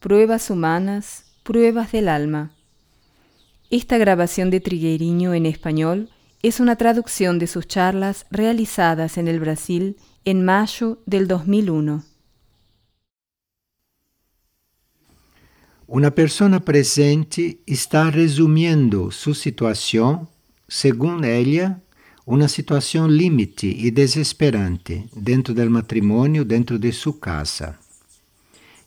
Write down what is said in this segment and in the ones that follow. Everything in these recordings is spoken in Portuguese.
Pruebas Humanas, Pruebas del Alma. Esta grabación de Trigueiriño en español es una traducción de sus charlas realizadas en el Brasil en mayo del 2001. Uma pessoa presente está resumindo sua situação, segundo ela, uma situação limite e desesperante dentro do matrimônio, dentro de sua casa.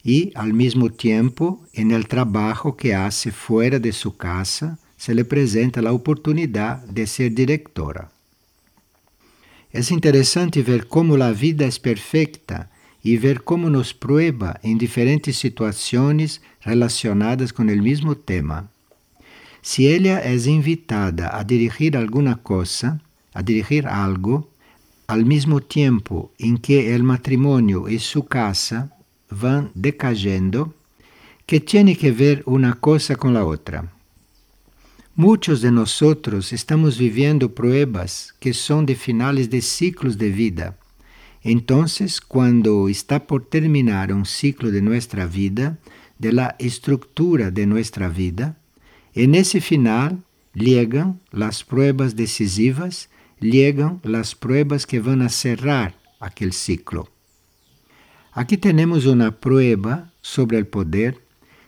E, ao mesmo tempo, no trabalho que hace fora de sua casa, se lhe apresenta a oportunidade de ser diretora. É interessante ver como a vida é perfeita e ver como nos prueba em diferentes situações relacionadas com o mesmo tema. Se ela é invitada a dirigir alguma coisa, a dirigir algo, ao mesmo tempo em que o matrimônio e sua casa vão decayendo, que tem que ver uma coisa com a outra. Muitos de nós estamos vivendo pruebas que são de finales de ciclos de vida Entonces, cuando está por terminar un ciclo de nuestra vida, de la estructura de nuestra vida, en ese final llegan las pruebas decisivas, llegan las pruebas que van a cerrar aquel ciclo. Aquí tenemos una prueba sobre el poder,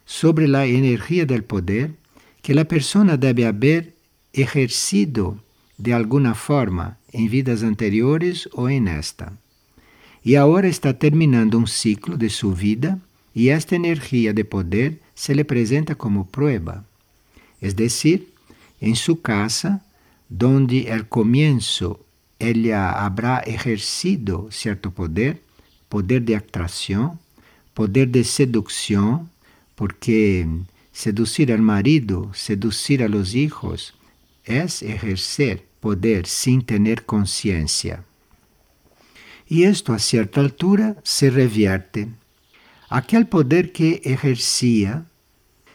sobre la energía del poder, que la persona debe haber ejercido de alguna forma en vidas anteriores o en esta. E agora está terminando um ciclo de sua vida e esta energia de poder se lhe apresenta como prueba. Es decir, em sua casa, donde al comienzo ella habrá ejercido certo poder, poder de atração, poder de seducção, porque seducir al marido, seducir a los hijos, es ejercer poder sin tener conciencia. E isto, a certa altura, se revierte. Aquel poder que ejercía,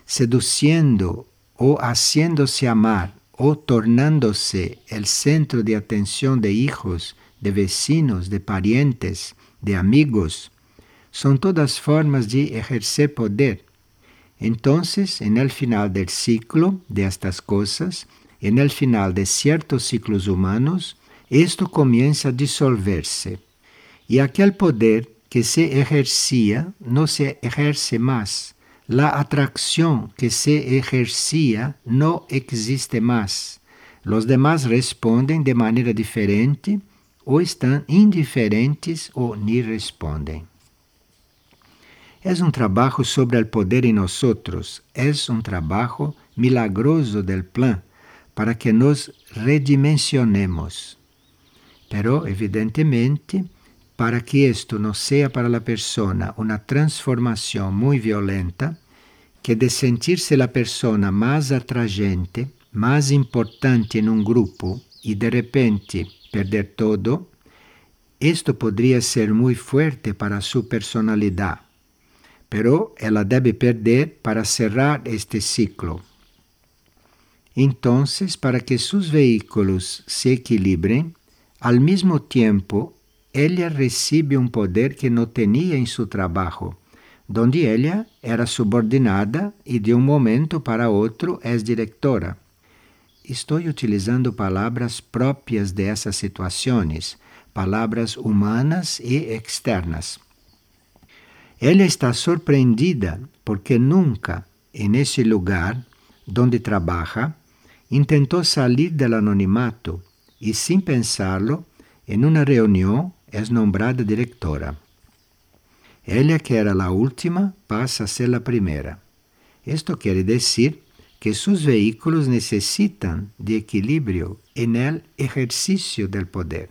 seduciendo ou haciéndose amar ou tornándose el centro de atenção de hijos, de vecinos, de parientes, de amigos, são todas formas de ejercer poder. Entonces, en el final del ciclo de estas cosas, en el final de ciertos ciclos humanos, esto comienza a disolverse e aquele poder que se exercia não se exerce mais. A atração que se exercia não existe mais. Os demais respondem de maneira diferente ou estão indiferentes ou nem respondem. É um trabalho sobre o poder em nós outros. É um trabalho milagroso del plan para que nos redimensionemos. Pero, evidentemente, para que isto não seja para a pessoa uma transformação muito violenta, que de sentir-se a pessoa mais atraente, mais importante em um grupo e de repente perder todo, isto poderia ser muito forte para sua personalidade, pero ela deve perder para cerrar este ciclo. Então, para que seus veículos se equilibrem, ao mesmo tempo ella recebe um poder que não tinha em seu trabalho, donde ella era subordinada e de um momento para outro é diretora. Estou utilizando palavras próprias dessas situações, palavras humanas e externas. Ela está surpreendida porque nunca, en esse lugar donde trabalha, intentou sair do anonimato e, sem pensá-lo, em uma reunião es nombrada directora. Ella, que era la última, pasa a ser la primera. Esto quiere decir que sus vehículos necesitan de equilibrio en el ejercicio del poder.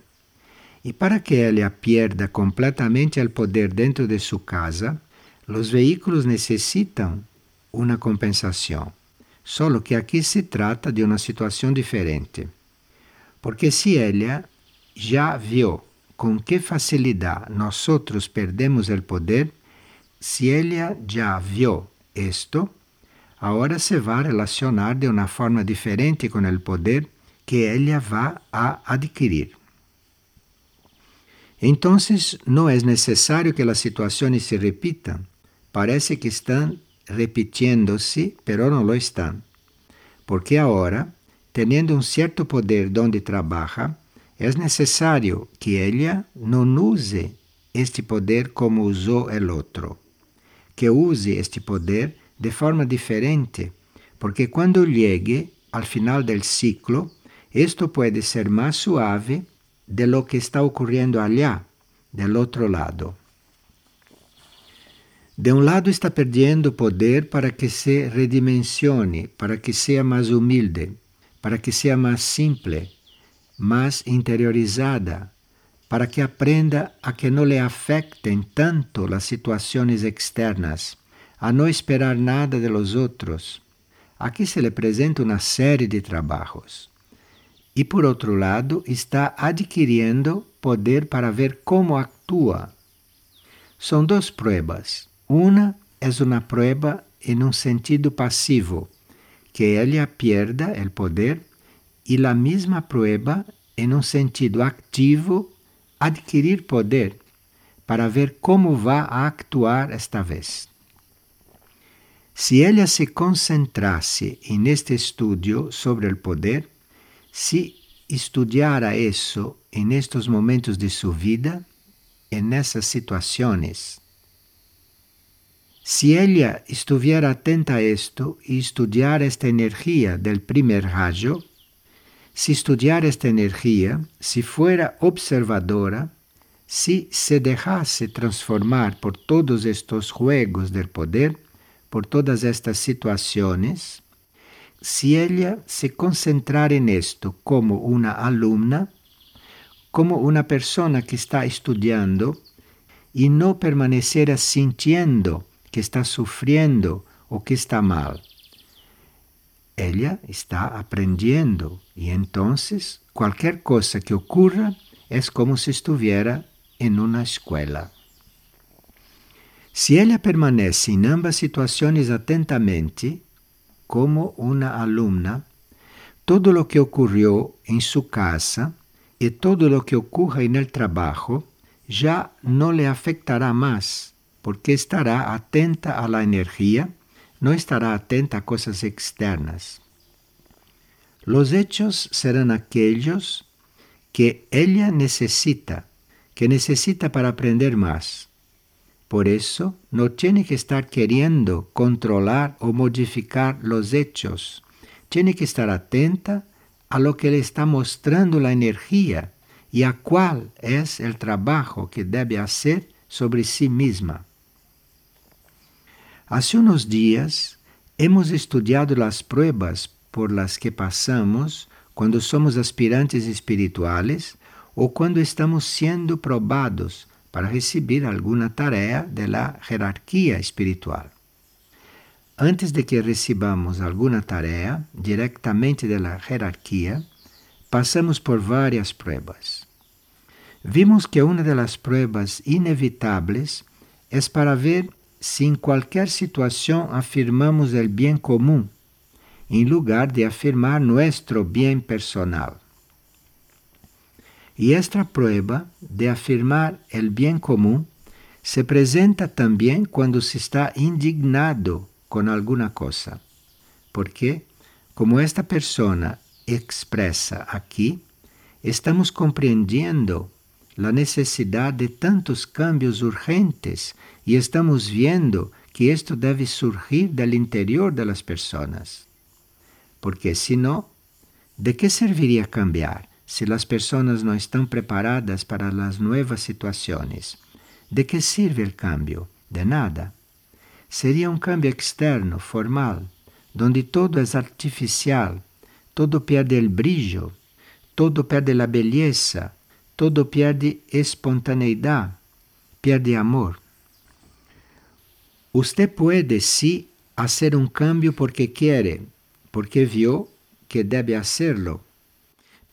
Y para que ella pierda completamente el poder dentro de su casa, los vehículos necesitan una compensación. Solo que aquí se trata de una situación diferente. Porque si ella ya vio com que facilidade nós outros perdemos o poder, se ela já viu isto, agora se vai relacionar de uma forma diferente com o poder que ela vai a adquirir. Então, não é necessário que as situações se repitam. Parece que estão repitiendo-se, pero no lo están. Porque ahora, teniendo un cierto poder donde trabaja, es necesario que ella no use este poder como usó el otro, que use este poder de forma diferente, porque cuando llegue al final del ciclo, esto puede ser más suave de lo que está ocurriendo allá, del otro lado. De um lado está perdendo poder para que se redimensione, para que seja mais humilde, para que seja mais simple, mais interiorizada, para que aprenda a que não lhe afectem tanto as situações externas, a não esperar nada de los outros. Aqui se lhe apresenta uma série de trabalhos. E por outro lado, está adquirindo poder para ver como atua. São duas pruebas. Una es una prueba en un sentido pasivo, que ella pierda el poder, y la misma prueba en un sentido activo, adquirir poder, para ver cómo va a actuar esta vez. Si ella se concentrase en este estudio sobre el poder, si estudiara eso en estos momentos de su vida, en esas situaciones, Si ella estuviera atenta a esto y estudiara esta energía del primer rayo, si estudiara esta energía, si fuera observadora, si se dejase transformar por todos estos juegos del poder, por todas estas situaciones, si ella se concentrara en esto como una alumna, como una persona que está estudiando y no permaneciera sintiendo que está sufriendo o que está mal. Ella está aprendiendo y entonces cualquier cosa que ocurra es como si estuviera en una escuela. Si ella permanece en ambas situaciones atentamente, como una alumna, todo lo que ocurrió en su casa y todo lo que ocurra en el trabajo ya no le afectará más porque estará atenta a la energía, no estará atenta a cosas externas. Los hechos serán aquellos que ella necesita, que necesita para aprender más. Por eso no tiene que estar queriendo controlar o modificar los hechos. Tiene que estar atenta a lo que le está mostrando la energía y a cuál es el trabajo que debe hacer sobre sí misma. Hace unos días hemos estudiado las pruebas por las que pasamos cuando somos aspirantes espirituales o cuando estamos siendo probados para recibir alguna tarea de la jerarquía espiritual. Antes de que recibamos alguna tarea directamente de la jerarquía, passamos por várias pruebas. Vimos que uma das pruebas inevitáveis é para ver si en cualquier situación afirmamos el bien común en lugar de afirmar nuestro bien personal. Y esta prueba de afirmar el bien común se presenta también cuando se está indignado con alguna cosa, porque, como esta persona expresa aquí, estamos comprendiendo la necesidad de tantos cambios urgentes y estamos viendo que esto debe surgir del interior de las personas. Porque si no, ¿de qué serviría cambiar si las personas no están preparadas para las nuevas situaciones? ¿De qué sirve el cambio? De nada. Sería un cambio externo, formal, donde todo es artificial, todo pierde el brillo, todo pierde la belleza, todo pierde espontaneidad, pierde amor. Usted puede sí hacer un cambio porque quiere, porque vio que debe hacerlo.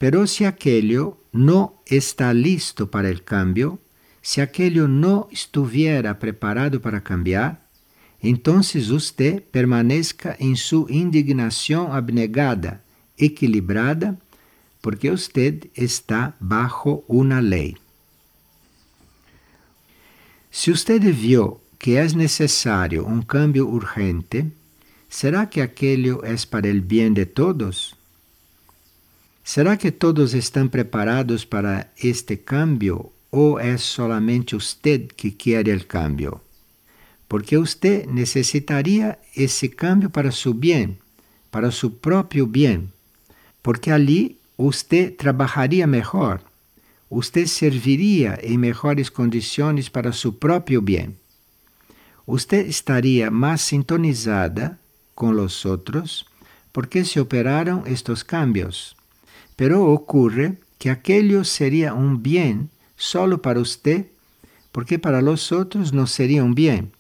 Pero si aquello no está listo para el cambio, si aquello no estuviera preparado para cambiar, entonces usted permanezca en su indignación abnegada, equilibrada, porque usted está bajo una ley. Si usted vio que é necessário um cambio urgente, será que aquello é para o bem de todos? Será que todos estão preparados para este cambio ou é solamente usted que quer o cambio? Porque usted necessitaria esse cambio para su bem, para su próprio bem, porque ali usted trabalharia melhor, usted serviria em melhores condições para su próprio bem. Usted estaria mais sintonizada com os outros porque se operaram estes cambios. Pero ocurre que aquello seria um bem solo para usted, porque para los outros não seria um bem,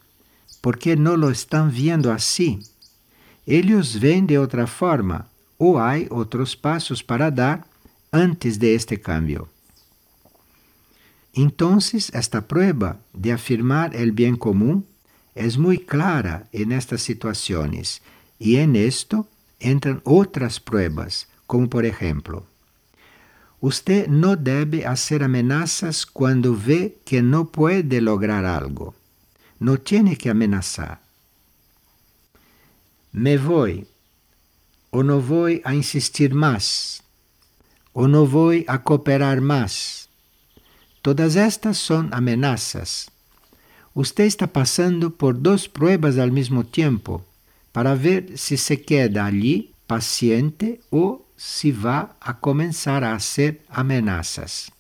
porque não lo estão vendo assim. Eles veem de outra forma, ou há outros passos para dar antes de este cambio. Então, esta prueba de afirmar el bem comum é muito clara en estas situações e en esto entran outras pruebas, como por exemplo, Usted no debe hacer amenazas cuando ve que no puede lograr algo. No tiene que amenazar. Me voy, o no voy a insistir más, o no voy a cooperar más. Todas estas son amenazas. Usted está pasando por dos pruebas al mismo tiempo para ver si se queda allí paciente o se vá a começar a hacer amenazas.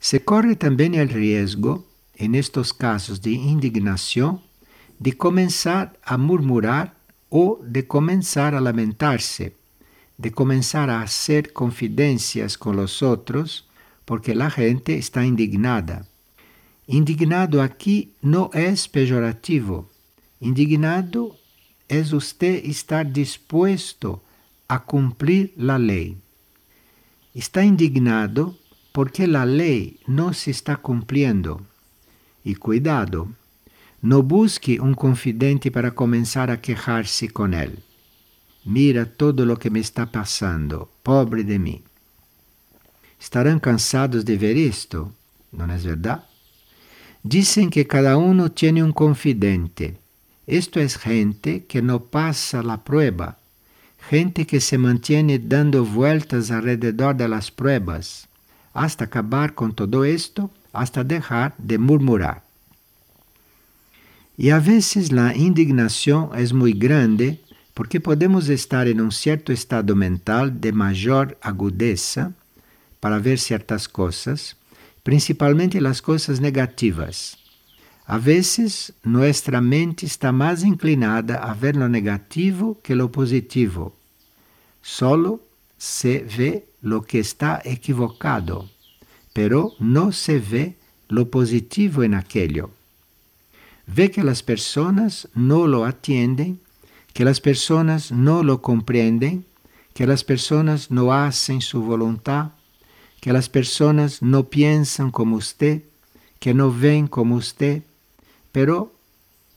Se corre também o risco, em estes casos de indignação, de começar a murmurar ou de começar a lamentar-se, de começar a hacer confidências com os outros, porque a gente está indignada. Indignado aqui não é pejorativo. Indignado é você estar disposto a cumprir la ley. Está indignado porque la ley no se está cumpliendo. E cuidado, no busque um confidente para começar a quejar-se com ele. Mira todo lo que me está passando, pobre de mim. Estarão cansados de ver isto? Não é verdade? Dizem que cada um tem um confidente. Isto é gente que não passa a prueba gente que se mantiene dando vueltas alrededor de las pruebas, hasta acabar con todo esto, hasta dejar de murmurar. E a vezes la indignação é muito grande porque podemos estar em um certo estado mental de maior agudeza para ver certas coisas, principalmente as coisas negativas. A vezes, nossa mente está mais inclinada a ver lo negativo que lo positivo. Solo se ve lo que está equivocado, pero no se ve lo positivo en aquello. Ve que las personas no lo atienden, que las personas no lo comprenden, que las personas no hacen su voluntad, que las personas no piensan como usted, que no ven como usted, pero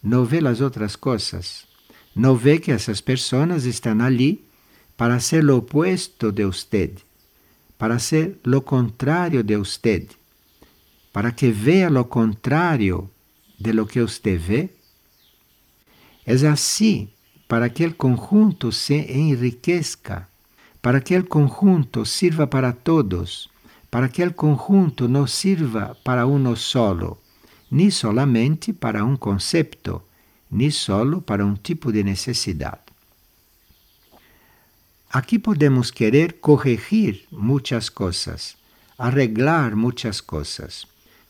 no ve las otras cosas. No ve que esas personas están allí para ser lo opuesto de usted, para ser lo contrario de usted, para que vea lo contrario de lo que usted ve. Es así para que el conjunto se enriquezca, para que el conjunto sirva para todos, para que el conjunto no sirva para uno solo ni solamente para um concepto, ni solo para um tipo de necessidade. Aqui podemos querer corrigir muitas coisas, arreglar muitas coisas,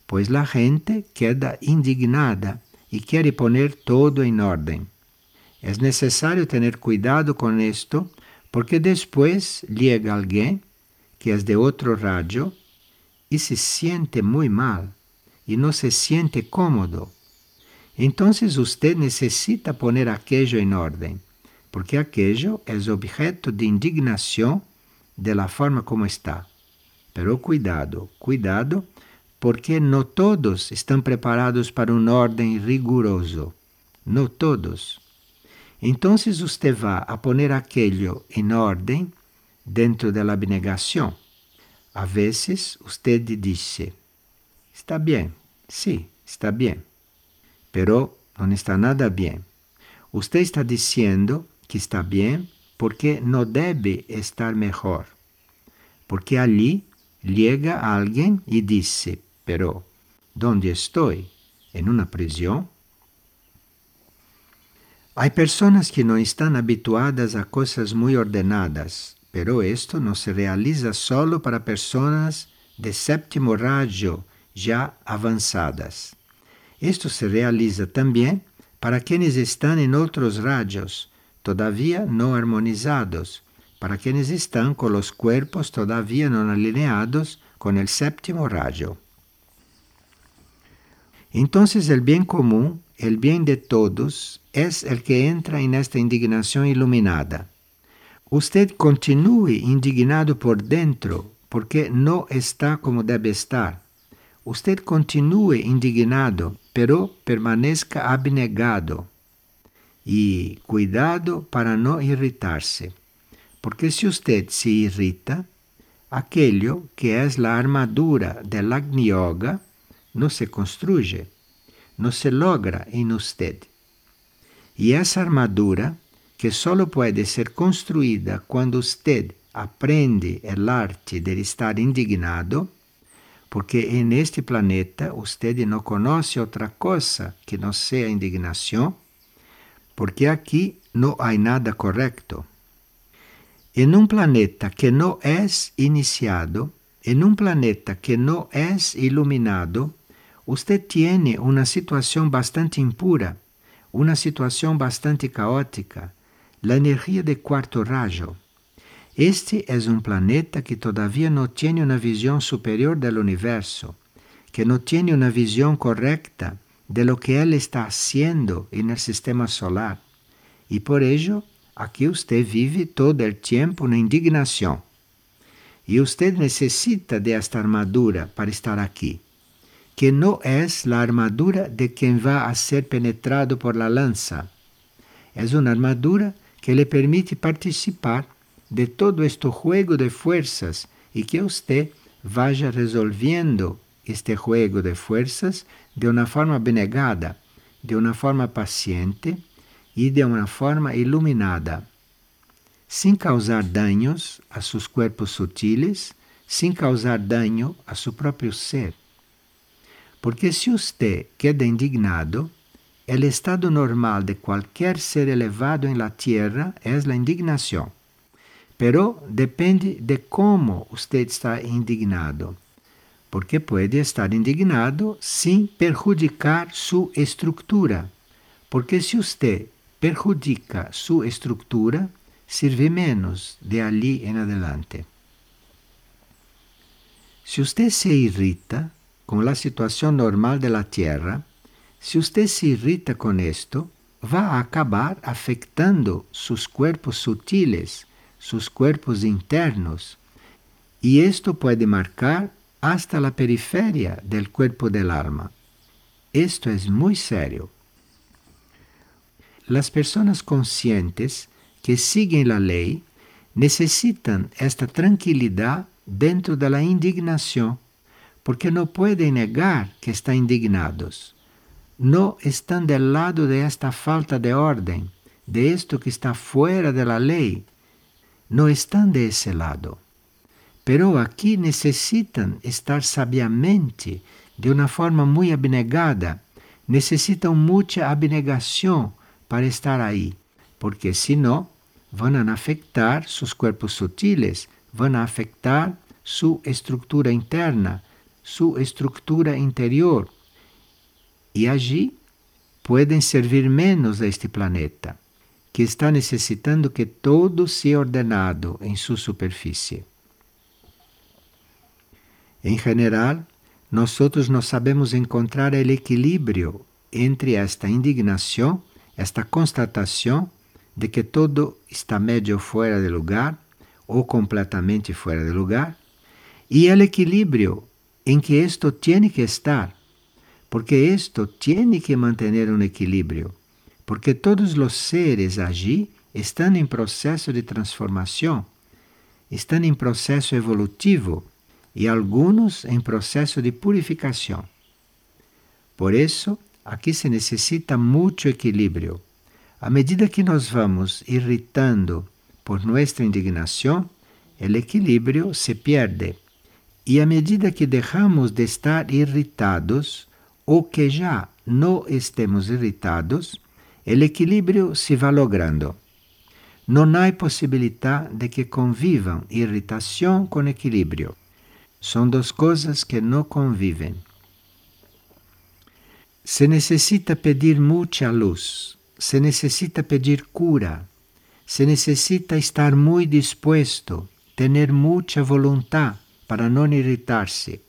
pois a gente queda indignada e quer poner todo em ordem. É necessário ter cuidado com isto, porque depois llega alguém que é de outro rádio e se siente muito mal y no se siente cómodo. Entonces usted necesita poner aquello en orden, porque aquello es objeto de indignación de la forma como está. Pero cuidado, cuidado, porque no todos estão preparados para um ordem rigoroso. No todos. Então, você vai a poner aquello em ordem dentro da abnegação. A vezes, você diz: Está bem, Sí, está bien. pero no está nada bien. Usted está diciendo que está bien porque no debe estar mejor. Porque allí llega alguien y dice, pero ¿dónde estoy? ¿En una prisión? Hay personas que no están habituadas a cosas muy ordenadas, pero esto no se realiza solo para personas de séptimo rayo ya avanzadas. Esto se realiza también para quienes están en otros rayos, todavía no armonizados, para quienes están con los cuerpos todavía no alineados con el séptimo rayo. Entonces el bien común, el bien de todos, es el que entra en esta indignación iluminada. Usted continúe indignado por dentro porque no está como debe estar. Usted continúe indignado, pero permanezca abnegado. Y cuidado para no irritarse, porque si usted se irrita, aquello que es la armadura del Agni Yoga no se construye, no se logra en usted. Y esa armadura, que solo puede ser construida cuando usted aprende el arte de estar indignado, porque en este planeta usted no conoce otra cosa que no sea indignación, porque aquí no hay nada correcto. En un planeta que no es iniciado, en un planeta que no es iluminado, usted tiene una situación bastante impura, una situación bastante caótica, la energía de cuarto rayo. Este es un planeta que todavía no tiene una visión superior del universo, que no tiene una visión correcta de lo que él está haciendo en el sistema solar. Y por ello, aquí usted vive todo el tiempo una indignación. Y usted necesita de esta armadura para estar aquí, que no es la armadura de quien va a ser penetrado por la lanza. Es una armadura que le permite participar de todo este juego de fuerzas y que usted vaya resolviendo este juego de fuerzas de una forma abnegada, de una forma paciente y de una forma iluminada, sin causar daños a sus cuerpos sutiles, sin causar daño a su propio ser. Porque si usted queda indignado, el estado normal de cualquier ser elevado en la tierra es la indignación. Pero depende de cómo usted está indignado, porque puede estar indignado sin perjudicar su estructura, porque si usted perjudica su estructura, sirve menos de allí en adelante. Si usted se irrita con la situación normal de la Tierra, si usted se irrita con esto, va a acabar afectando sus cuerpos sutiles, sus cuerpos internos, y esto puede marcar hasta la periferia del cuerpo del alma. Esto es muy serio. Las personas conscientes que siguen la ley necesitan esta tranquilidad dentro de la indignación, porque no pueden negar que están indignados. No están del lado de esta falta de orden, de esto que está fuera de la ley, no están de ese lado. Pero aquí necesitan estar sabiamente, de una forma muy abnegada, necesitan mucha abnegación para estar ahí, porque si no, van a afectar sus cuerpos sutiles, van a afectar su estructura interna, su estructura interior. Y allí pueden servir menos a este planeta que está necessitando que todo sea ordenado em sua superfície. Em geral, nós não sabemos encontrar o equilíbrio entre esta indignação, esta constatação de que todo está medio fora de lugar ou completamente fora de lugar, e o equilíbrio em que isto tem que estar, porque isto tem que manter um equilíbrio porque todos os seres allí estão em processo de transformação, estão em processo evolutivo e alguns em processo de purificação. Por isso, aqui se necessita muito equilíbrio. À medida que nós vamos irritando por nossa indignação, o equilíbrio se perde. E à medida que deixamos de estar irritados, ou que já não estemos irritados, o equilíbrio se va logrando. Não há possibilidade de que convivam irritação com equilíbrio. São duas coisas que não convivem. Se necessita pedir muita luz, se necessita pedir cura, se necessita estar muito disposto, ter muita vontade para não irritar-se,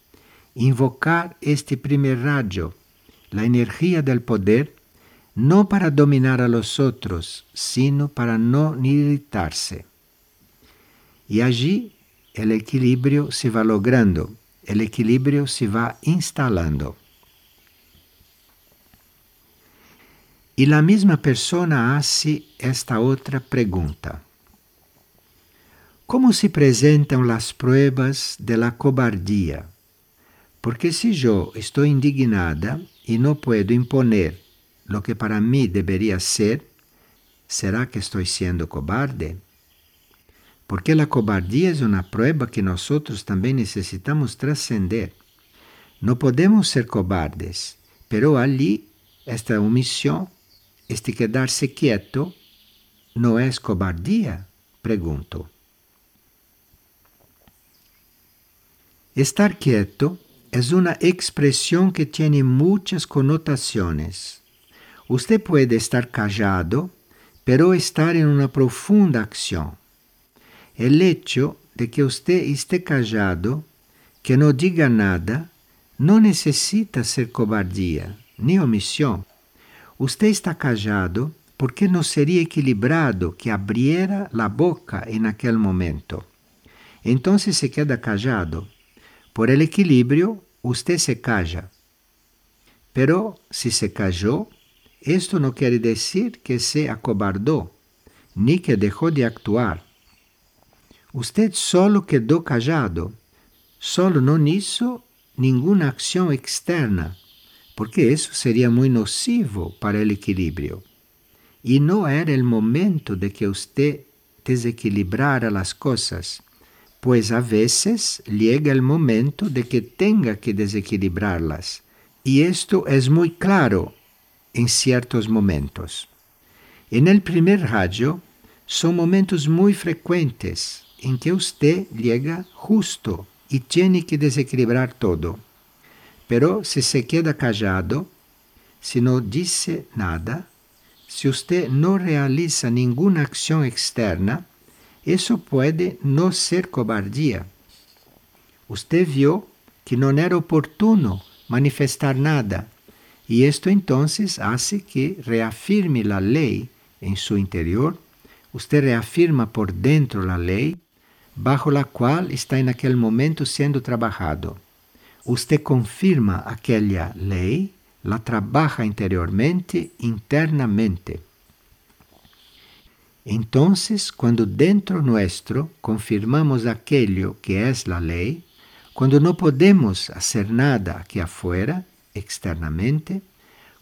invocar este primeiro rayo, a energia do poder, não para dominar a los outros, sino para não irritar-se. E allí o equilíbrio se va logrando, o equilíbrio se va instalando. E a mesma persona hace esta outra pergunta: Como se apresentam as pruebas de la cobardía? Porque se eu estou indignada e não puedo imponer lo que para mí debería ser, ¿será que estoy siendo cobarde? Porque la cobardía es una prueba que nosotros también necesitamos trascender. No podemos ser cobardes, pero allí esta omisión, este quedarse quieto, ¿no es cobardía? Pregunto. Estar quieto es una expresión que tiene muchas connotaciones. Usted puede estar callado, pero estar en una profunda acción. El hecho de que usted esté callado, que no diga nada, no necesita ser cobardía ni omisión. Usted está callado porque no sería equilibrado que abriera la boca en aquel momento. Entonces se queda callado. Por el equilibrio, usted se calla. Pero si se calló, Esto no quiere decir que se acobardó, ni que dejó de actuar. Usted solo quedó callado, solo no hizo ninguna acción externa, porque eso sería muy nocivo para el equilibrio. Y no era el momento de que usted desequilibrara las cosas, pues a veces llega el momento de que tenga que desequilibrarlas. Y esto es muy claro em certos momentos. E no primeiro rádio, são momentos muito frequentes em que você chega justo e tem que desequilibrar todo. Pero se se queda callado, se não disse nada, se você não realiza nenhuma ação externa, isso pode não ser cobardia. Você viu que não era oportuno manifestar nada Y esto entonces hace que reafirme la ley en su interior, usted reafirma por dentro la ley bajo la cual está en aquel momento siendo trabajado. Usted confirma aquella ley, la trabaja interiormente, internamente. Entonces, cuando dentro nuestro confirmamos aquello que es la ley, cuando no podemos hacer nada aquí afuera, externamente,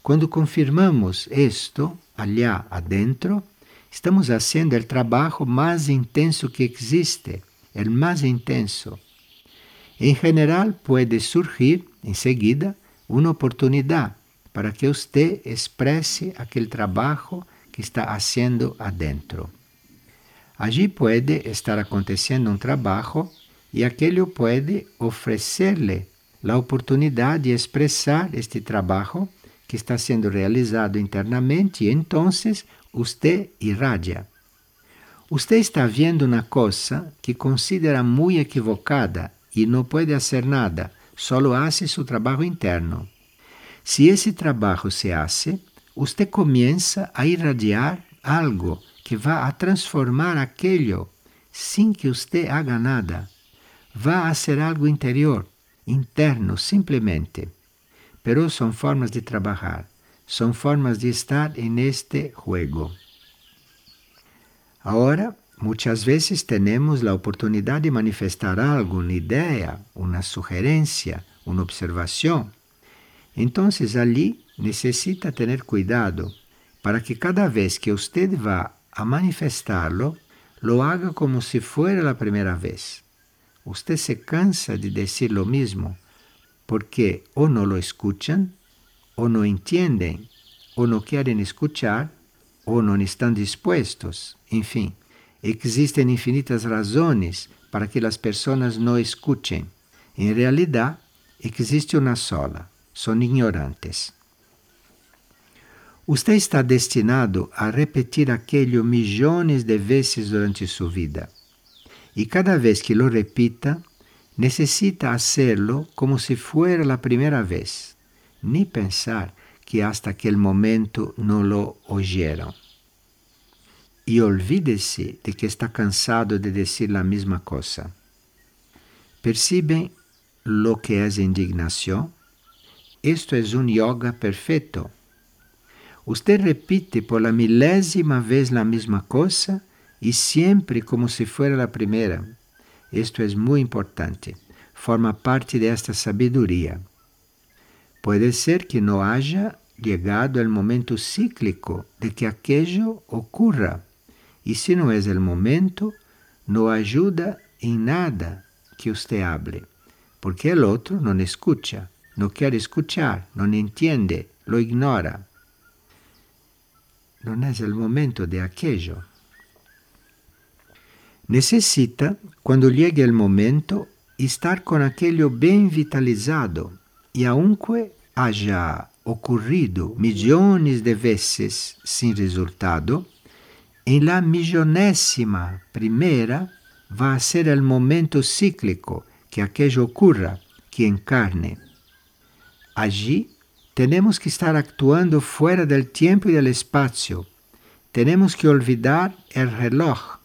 quando confirmamos isto allá adentro, estamos fazendo o trabalho mais intenso que existe, o mais intenso. Em geral, pode surgir em seguida uma oportunidade para que você expresse aquele trabalho que está fazendo adentro. Allí pode estar acontecendo um trabalho e aquele pode oferecer-lhe a oportunidade de expressar este trabalho que está sendo realizado internamente e então você irradia. Você está vendo uma coisa que considera muito equivocada e não pode fazer nada, só hace seu trabalho interno. Se esse trabalho se hace, você começa a irradiar algo que vai a transformar aquilo sem que você haga nada. Vai a ser algo interior interno simplesmente. Pero são formas de trabalhar, são formas de estar en este juego. Agora, muitas vezes temos a oportunidade de manifestar algo, uma ideia, uma sugerência, uma observação. Então, ali necessita ter cuidado para que cada vez que usted vá a manifestarlo, lo haga como si fuera la primera vez. Usted se cansa de decir lo mismo porque o no lo escuchan, o no entienden, o no quieren escuchar, o no están dispuestos. Enfim, existem infinitas razões para que as pessoas não escutem. Em realidade, existe uma sola: são ignorantes. Você está destinado a repetir aquilo milhões de vezes durante sua vida. E cada vez que lo repita, necessita hacerlo como se fuera a primeira vez, nem pensar que hasta aquele momento não lo oyeron. E olvídese de que está cansado de dizer a mesma coisa. ¿Perciben lo que é indignação? Isto é um yoga perfeito. Usted repite por la milésima vez la misma cosa y siempre como si fuera la primera. Esto es muy importante. Forma parte de esta sabiduría. Puede ser que no haya llegado el momento cíclico de que aquello ocurra. Y si no es el momento, no ayuda en nada que usted hable, porque el otro no escucha, no quiere escuchar, no entiende, lo ignora. não é o momento de aquello. Necessita, quando llegue o momento, estar com aquilo bem vitalizado e aunque haja ocorrido milhões de vezes sem resultado, em la millonésima primeira vai ser o momento cíclico que aquello ocorra, que encarne. Allí Tenemos que estar actuando fuera del tiempo y del espacio. Tenemos que olvidar el reloj.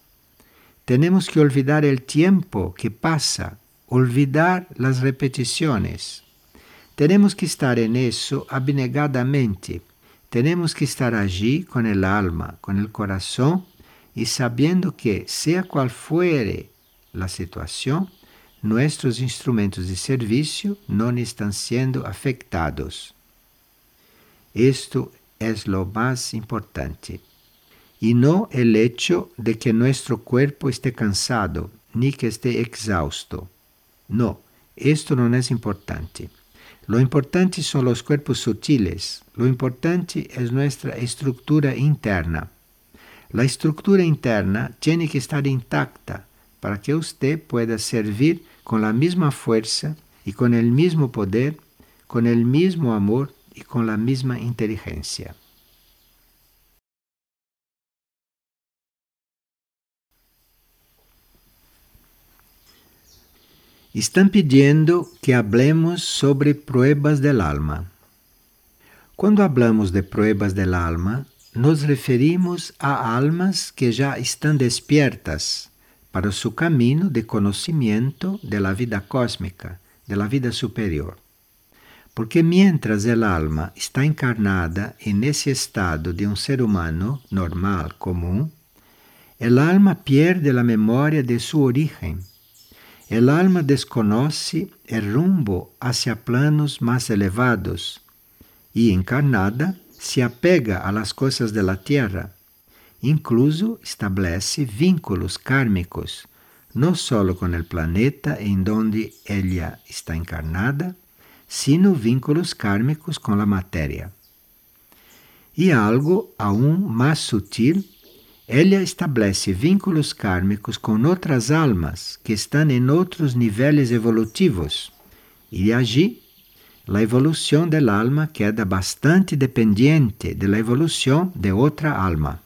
Tenemos que olvidar el tiempo que pasa, olvidar las repeticiones. Tenemos que estar en eso abnegadamente. Tenemos que estar allí con el alma, con el corazón y sabiendo que, sea cual fuere la situación, nuestros instrumentos de servicio no están siendo afectados. Esto es lo más importante. Y no el hecho de que nuestro cuerpo esté cansado ni que esté exhausto. No, esto no es importante. Lo importante son los cuerpos sutiles. Lo importante es nuestra estructura interna. La estructura interna tiene que estar intacta para que usted pueda servir con la misma fuerza y con el mismo poder, con el mismo amor e com a mesma inteligência. Estão pedindo que hablemos sobre pruebas del alma. Quando hablamos de pruebas del alma, nos referimos a almas que já estão despiertas para seu caminho de conhecimento de la vida cósmica, de la vida superior. Porque mientras el alma está encarnada en ese estado de un ser humano normal, común, el alma pierde la memoria de su origen. El alma desconoce el rumbo hacia planos más elevados y encarnada se apega a las cosas de la tierra. Incluso establece vínculos kármicos, no solo con el planeta en donde ella está encarnada, sino vínculos kármicos com a matéria. E algo aún mais sutil, ela estabelece vínculos kármicos com outras almas que estão em outros níveis evolutivos. E allí, a evolução da alma queda bastante dependente da evolução de outra alma.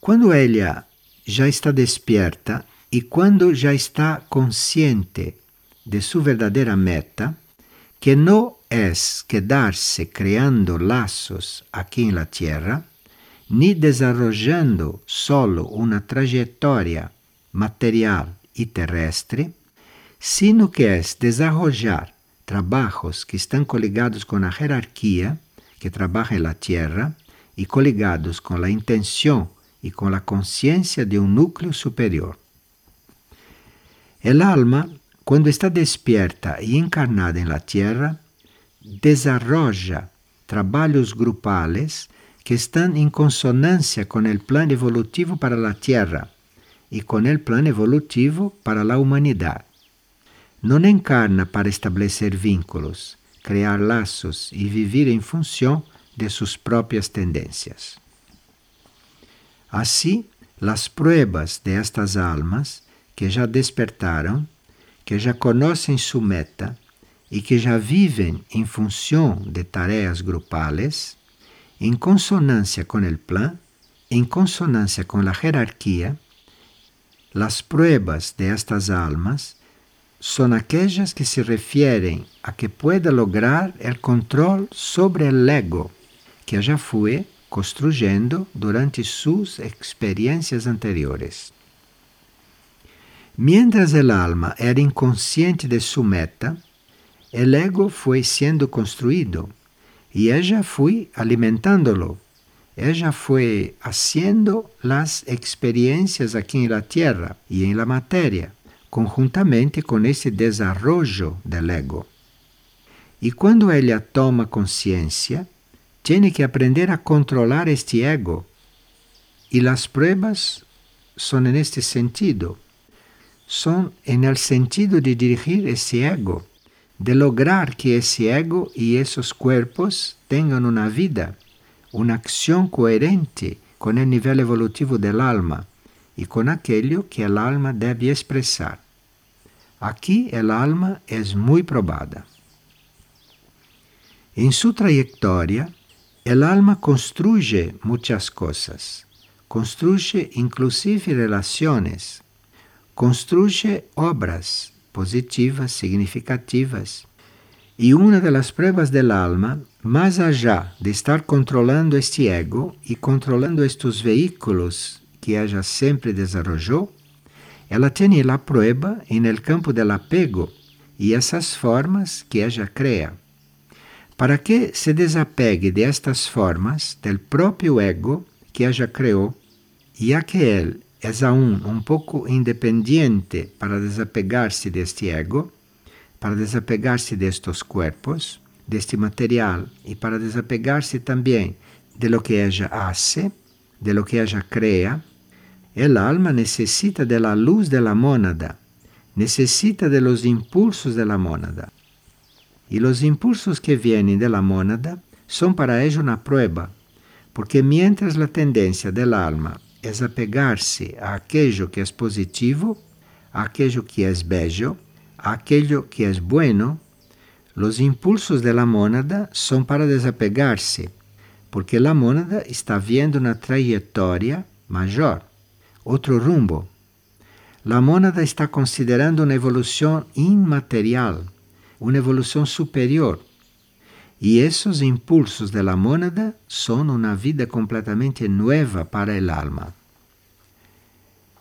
Quando ela já está despierta e quando já está consciente de su verdadera meta, que no es quedarse creando lazos aquí en la tierra, ni desarrollando solo una trayectoria material y terrestre, sino que es desarrollar trabajos que están coligados con la jerarquía que trabaja en la tierra y coligados con la intención y con la conciencia de un núcleo superior. El alma quando está despierta e encarnada em la tierra, desarrolla trabalhos grupales que estão em consonância com o plano evolutivo para a Terra e com o plano evolutivo para a humanidade. Não encarna para estabelecer vínculos, criar laços e viver em função de suas próprias tendências. Assim, as pruebas de estas almas que já despertaram, que já conhecem sua meta e que já vivem em função de tarefas grupales, em consonância com o plan, em consonância com a hierarquia, as pruebas de estas almas são aquelas que se referem a que pueda lograr o controle sobre o ego, que já foi construyendo durante suas experiências anteriores. Mientras el alma era inconsciente de su meta, el ego foi sendo construído e ella foi alimentándolo. Ella foi haciendo las experiencias aqui en la tierra y en la materia, conjuntamente con ese desarrollo del ego. E quando ella toma consciência, tiene que aprender a controlar este ego. Y las pruebas son en este sentido. Son en el sentido de dirigir ese ego, de lograr que ese ego y esos cuerpos tengan una vida, una acción coherente con el nivel evolutivo del alma y con aquello que el alma debe expresar. Aquí el alma es muy probada. En su trayectoria, El alma construye muchas cosas, construye inclusive relaciones, construye obras positivas, significativas. E uma das pruebas del alma, mais allá de estar controlando este ego e controlando estes veículos que ella sempre desarrollou, ela tem a en el campo del apego e essas formas que ella crea para que se desapegue de formas del próprio ego que ella creou, ya que él es aún un poco independiente para desapegar-se deste ego, para desapegar-se destes cuerpos, deste material e para desapegar-se também de lo que ella hace, de lo que ella crea, el alma necessita de la luz de la mónada, necessita de los impulsos de la mónada. E os impulsos que vêm de la mónada são para ella uma prueba, porque mientras a tendência del alma é apegar-se a aquello que é positivo, a aquello que é bello, a aquello que é bueno, os impulsos de la mónada são para desapegar-se, porque la mónada está vendo uma trajetória maior, outro rumbo. La mónada está considerando uma evolução imaterial uma evolução superior. E esses impulsos de la mónada são uma vida completamente nova para el alma.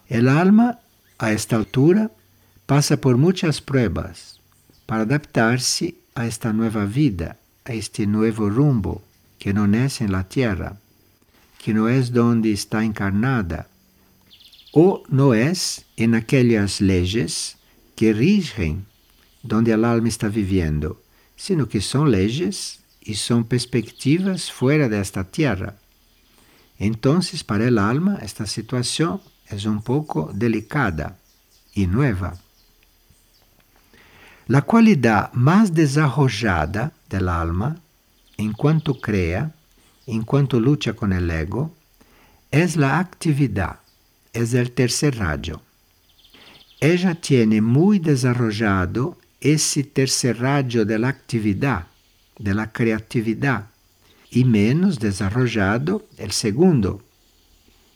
El alma, a esta altura, passa por muitas pruebas para adaptar-se a esta nova vida, a este novo rumbo que não é em la tierra, que não é onde está encarnada, ou não é em aquelas leis que rigem donde el alma está viviendo, sino que son leyes y son perspectivas fuera de esta tierra. Entonces, para el alma, esta situación es un poco delicada y nueva. La cualidad más desarrollada del alma, en cuanto crea, en cuanto lucha con el ego, es la actividad, es el tercer rayo. Ella tiene muy desarrollado esse terceiro rádio da atividade, da criatividade, e menos desarrollado o segundo,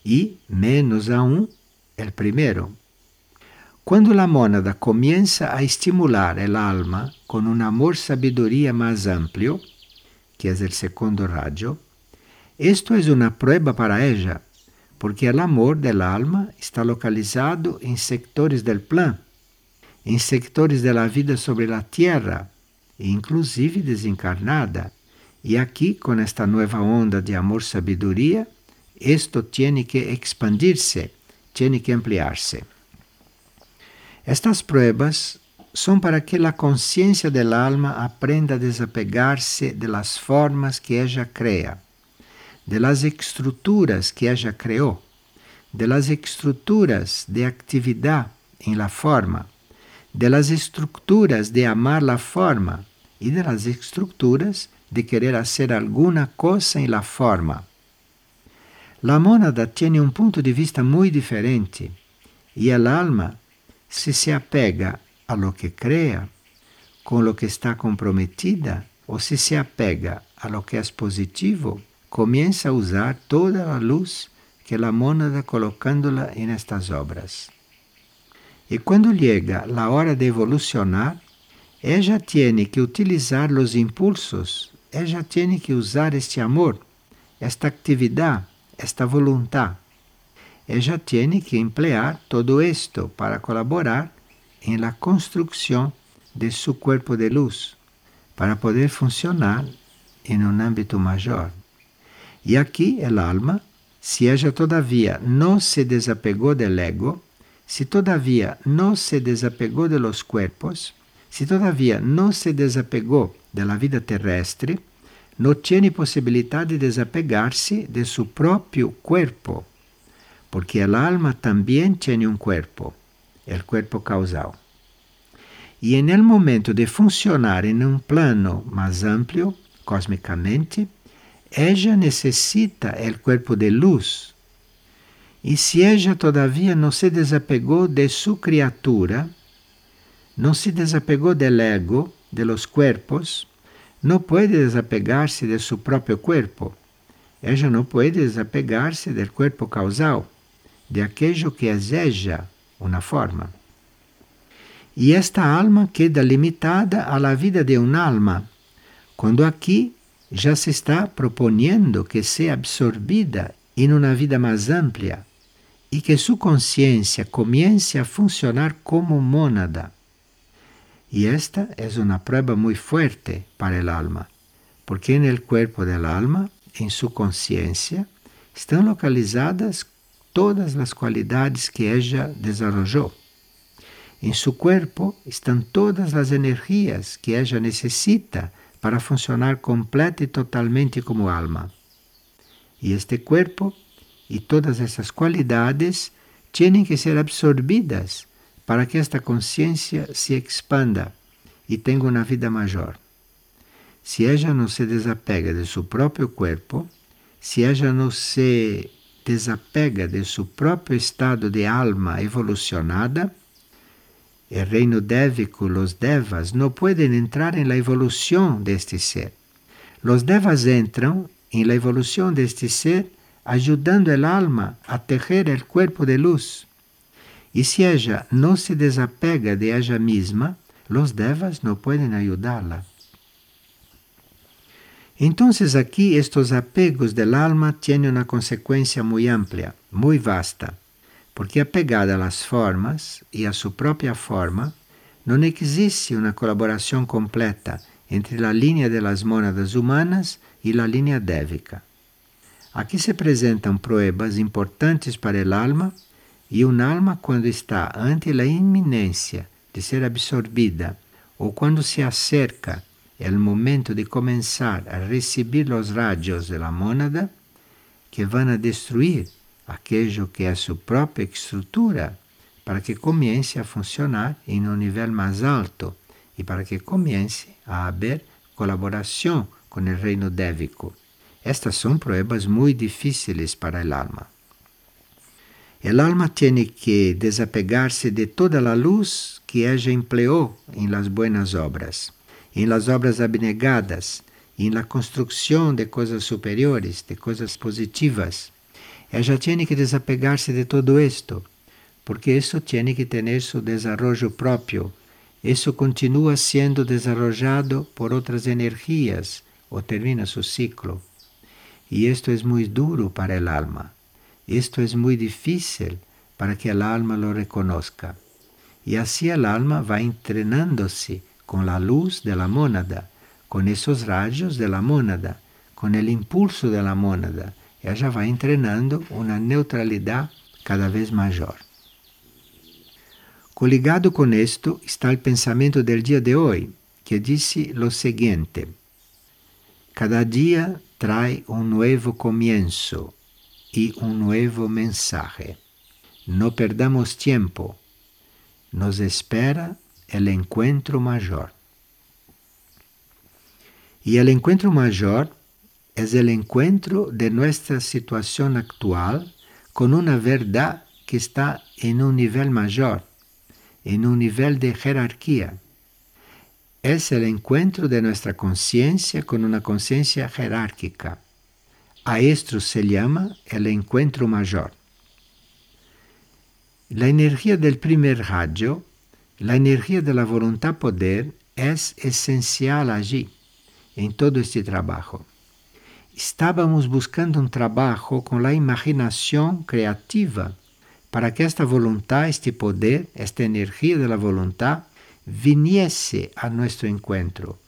e menos aún o primeiro. Quando a mônada começa a estimular el alma com um amor-sabedoria mais amplo, que é o segundo rayo, isto é uma prueba para ella, porque o amor del alma está localizado em sectores del plan em sectores da vida sobre a Terra, inclusive desencarnada. E aqui, com esta nova onda de amor-sabedoria, isto tem que expandir-se, tem que ampliar-se. Estas pruebas son para que la conciencia del alma aprenda a desapegar-se de las formas que ella crea, de las estruturas que ella creó, de las estruturas de actividad en la forma, de las estructuras de amar la forma y de las estructuras de querer hacer alguna cosa en la forma. La mónada tiene un punto de vista muy diferente y el alma, si se apega a lo que crea, con lo que está comprometida, o si se apega a lo que es positivo, comienza a usar toda la luz que la mónada colocándola en estas obras. Y cuando llega la hora de evolucionar, ella tiene que utilizar los impulsos, ella tiene que usar este amor, esta actividad, esta voluntad. Ella tiene que emplear todo esto para colaborar en la construcción de su cuerpo de luz, para poder funcionar en un ámbito mayor. Y aquí el alma, si ella todavía no se desapegó del ego, si todavía no se desapegó de los cuerpos, si todavía no se desapegó de la vida terrestre, no tiene posibilidad de desapegarse de su propio cuerpo, porque el alma también tiene un cuerpo, el cuerpo causal. En el momento de funcionar en un plano más amplio, cósmicamente, ella necesita el cuerpo de luz e se ella todavia não se desapegou de sua criatura, não se desapegou del ego, de los cuerpos, não pode desapegar-se de seu próprio. Ella não pode desapegar-se del corpo causal, de aquello que ella, uma forma. E esta alma queda limitada a la vida de un alma, quando aqui já se está proponiendo que seja absorvida em uma vida mais ampla y que su conciencia comience a funcionar como mónada. Y esta es una prueba muy fuerte para el alma, porque en el cuerpo del alma, en su conciencia, están localizadas todas las cualidades que ella desarrolló. En su cuerpo están todas las energías que ella necesita para funcionar completa y totalmente como alma. Y este cuerpo e todas essas qualidades têm que ser absorvidas para que esta consciência se expanda e tenha uma vida maior. Se ela não se desapega de seu próprio corpo, se ela não se desapega de seu próprio estado de alma evolucionada, o reino dévico, os devas, não podem entrar em la evolução deste ser. Os devas entram em la evolução deste ser ayudando el alma a tejer el cuerpo de luz. Y si ella no se desapega de ella misma, los devas no pueden ayudarla. Entonces aquí estos apegos del alma tienen una consecuencia muy amplia, muy vasta, porque apegada a las formas y a su propia forma, no existe una colaboración completa entre la línea de las mónadas humanas y la línea dévica. Aqui se apresentam pruebas importantes para o alma e um alma quando está ante a iminência de ser absorvida ou quando se acerca é o momento de começar a receber os radios da mônada que vão destruir aquilo que é sua própria estrutura para que comece a funcionar em um nível mais alto e para que comece a haver colaboração com o reino dévico. Estas son pruebas muy difíciles para el alma. El alma tiene que desapegarse de toda la luz que ella empleó en las buenas obras, en las obras abnegadas, en la construcción de cosas superiores, de cosas positivas. Ella tiene que desapegarse de todo esto, porque eso tiene que tener su desarrollo propio. Eso continúa siendo desarrollado por otras energías o termina su ciclo. Y esto es muy duro para el alma. Esto es muy difícil para que el alma lo reconozca. Y así el alma va entrenándose con la luz de la mónada, con esos rayos de la mónada, impulso de la mónada. Ella va entrenando una neutralidad cada vez mayor. Coligado com isto está o pensamento del dia de hoje, que disse o seguinte: Cada dia trae um novo comienzo e um novo mensaje. Não perdamos tempo. Nos espera el encuentro mayor. Y el encuentro mayor es el encuentro de nuestra situación actual con una verdad que está en un nivel mayor, en un nivel de jerarquía. Es el encuentro de nuestra conciencia con una conciencia jerárquica. A esto se llama el encuentro mayor. La energía del primer rayo, la energía de la voluntad poder, es esencial allí, en todo este trabajo. Estábamos buscando un trabajo con la imaginación creativa para que esta voluntad, este poder, esta energía de la voluntad viniese a nuestro encuentro,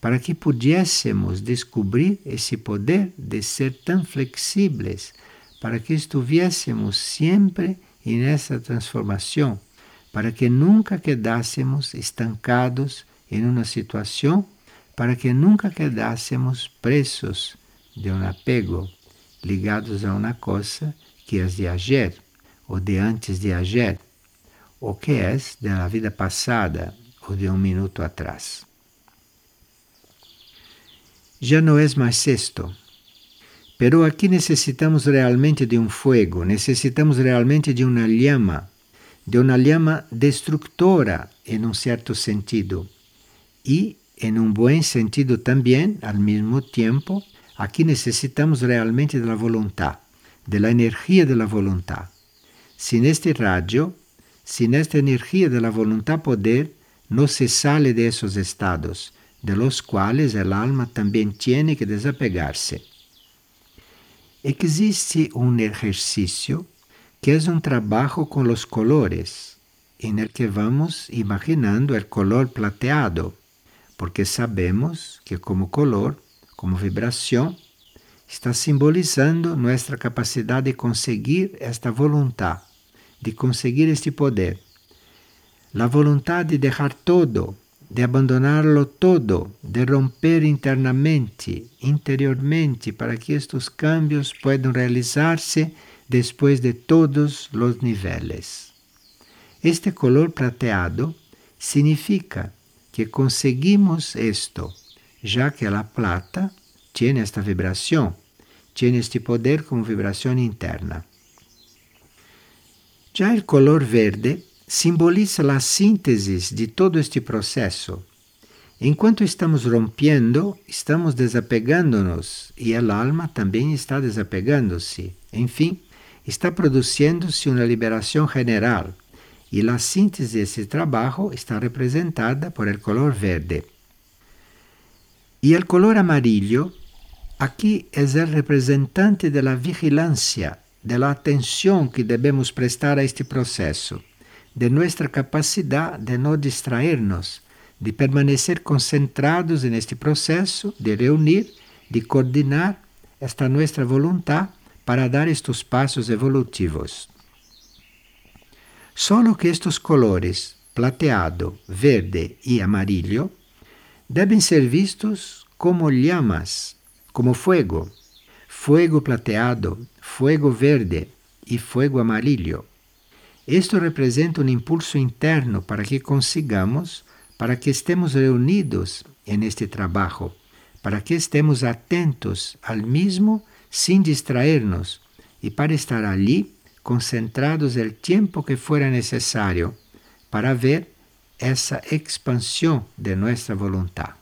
para que pudiésemos descubrir ese poder de ser tan flexibles, para que estuviésemos siempre en esa transformación, para que nunca quedásemos estancados en una situación, para que nunca quedásemos presos de um apego, ligados a uma coisa que é de ayer, ou de antes de ayer, ou que é da vida passada, ou de um minuto atrás. Já não é mais isto. Pero aqui necessitamos realmente de um fogo, necessitamos realmente de uma llama, de uma llama destructora em um certo sentido. E, em um bom sentido também, ao mesmo tempo, aqui necessitamos realmente da voluntad, da energia da voluntad. Sin este rayo, sin esta energia da voluntad poder, não se sale de estados, de los cuales el alma também tiene que desapegarse. Existe um exercício que é um trabalho com os colores, em que vamos imaginando o color plateado, porque sabemos que como color, como vibração, está simbolizando nossa capacidade de conseguir esta vontade, de conseguir este poder. A vontade de deixar todo, de abandonarlo todo, de romper internamente, interiormente, para que estes cambios puedan realizar-se depois de todos os níveis. Este color prateado significa que conseguimos esto, já que a plata tem esta vibração, tem este poder como vibração interna. Já o color verde simboliza a síntese de todo este processo. Enquanto estamos rompendo, estamos desapegando-nos e a alma também está desapegando-se. Enfim, está produzindo-se uma liberação general e a síntese desse trabalho está representada por el color verde. E el color amarillo aqui é o representante da vigilância, da atenção que devemos prestar a este processo de nossa capacidade de não distrair-nos, de permanecer concentrados neste processo, de reunir, de coordenar esta nossa vontade para dar estes passos evolutivos. Solo que estes colores, plateado, verde e amarillo, devem ser vistos como llamas, como fuego, fuego plateado, fuego verde e fuego amarillo. Isto representa um impulso interno para que consigamos, para que estemos reunidos en este trabalho, para que estemos atentos al mismo sin distraernos e para estar ali concentrados el tempo que fuera necesário para ver essa expansão de nossa vontade.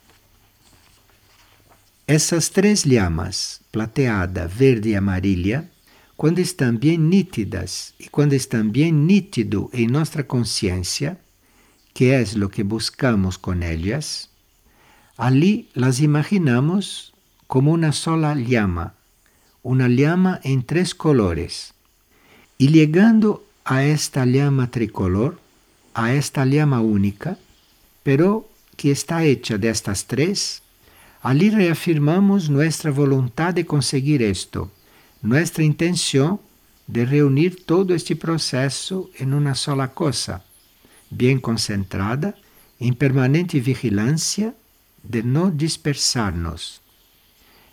Essas três llamas, plateada, verde e amarilla, quando estão bem nítidas e quando estão bem nítido em nossa consciência, que é o que buscamos com elas, ali las imaginamos como uma sola llama, uma llama em três colores. E chegando a esta llama tricolor, a esta llama única, pero que está hecha destas três, ali reafirmamos nossa vontade de conseguir isto nossa intenção de reunir todo este processo em uma sola coisa, bien concentrada, en permanente vigilancia de no dispersarnos.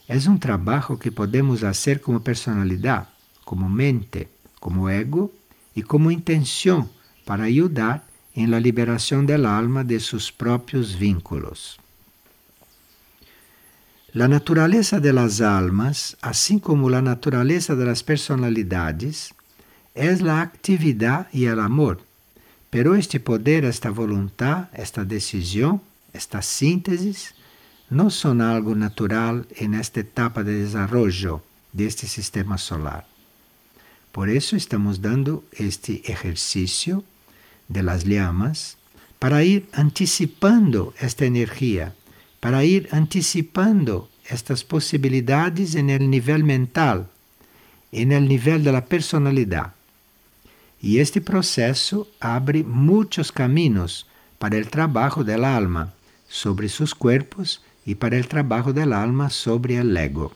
Es un trabajo que podemos hacer como personalidad, como mente, como ego y como intención para ayudar en la liberación del alma de sus propios vínculos. La naturaleza de las almas, así como la naturaleza de las personalidades, es la actividad y el amor. Pero este poder, esta voluntad, esta decisión, esta síntesis, no son algo natural en esta etapa de desarrollo de este sistema solar. Por eso estamos dando este ejercicio de las llamas para ir anticipando esta energía para ir anticipando estas posibilidades en el nivel mental, en el nivel de la personalidad. Y este proceso abre muchos caminos para el trabajo del alma sobre sus cuerpos y para el trabajo del alma sobre el ego.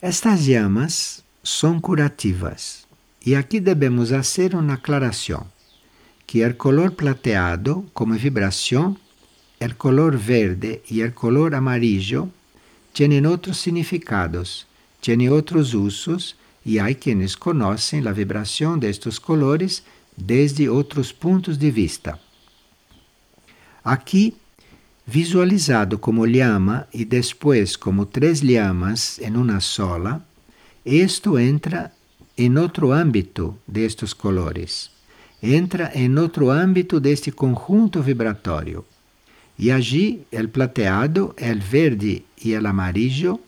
Estas llamas son curativas y aquí debemos hacer una aclaración, que el color plateado como vibración el color verde y el color amarillo tienen otros significados, tienen otros usos y hay quienes conocen la vibración de estos colores desde otros puntos de vista. Aquí, visualizado como llama y después como tres llamas en una sola, esto entra en otro ámbito de estos colores, entra en otro ámbito de este conjunto vibratorio e allí el plateado, el verde y el amarillo,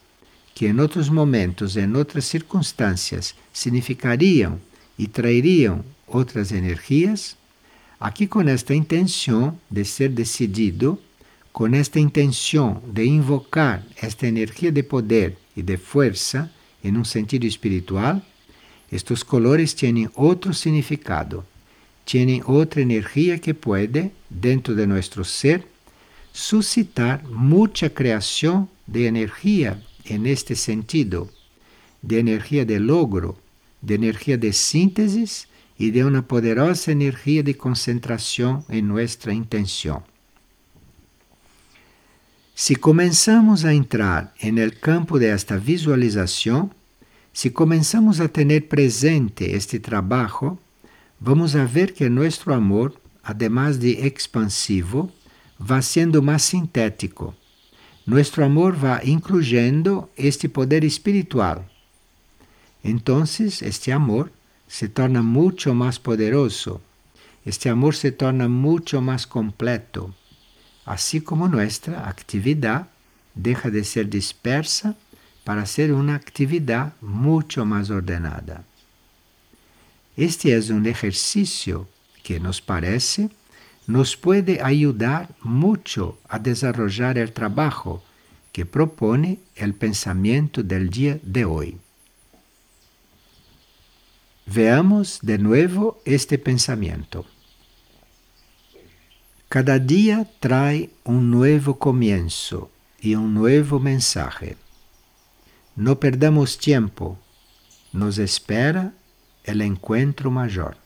que en otros momentos, en otras circunstancias, significarían y traerían otras energías, aquí con esta intención de ser decidido, con esta intención de invocar esta energía de poder y de fuerza en un sentido espiritual, estos colores tienen otro significado, tienen otra energía que puede, dentro de nuestro ser, suscitar mucha creación de energía en este sentido, de energía de logro, de energía de síntesis y de una poderosa energía de concentración en nuestra intención. Si comenzamos a entrar en el campo de esta visualización, si a tener presente este trabajo, vamos a ver que nuestro amor, además de expansivo, va sendo más sintético. Nuestro amor va incluyendo este poder espiritual. Entonces, este amor se torna mucho más poderoso. Este amor se torna mucho más completo, así como nuestra actividad deja de ser dispersa para ser una actividad mucho más ordenada. Este es un ejercicio que nos parece nos puede ayudar mucho a desarrollar el trabajo que propone el pensamiento del día de hoy. Veamos de nuevo este pensamiento. Cada día trae un nuevo comienzo y un nuevo mensaje. No perdamos tiempo, nos espera el encuentro mayor.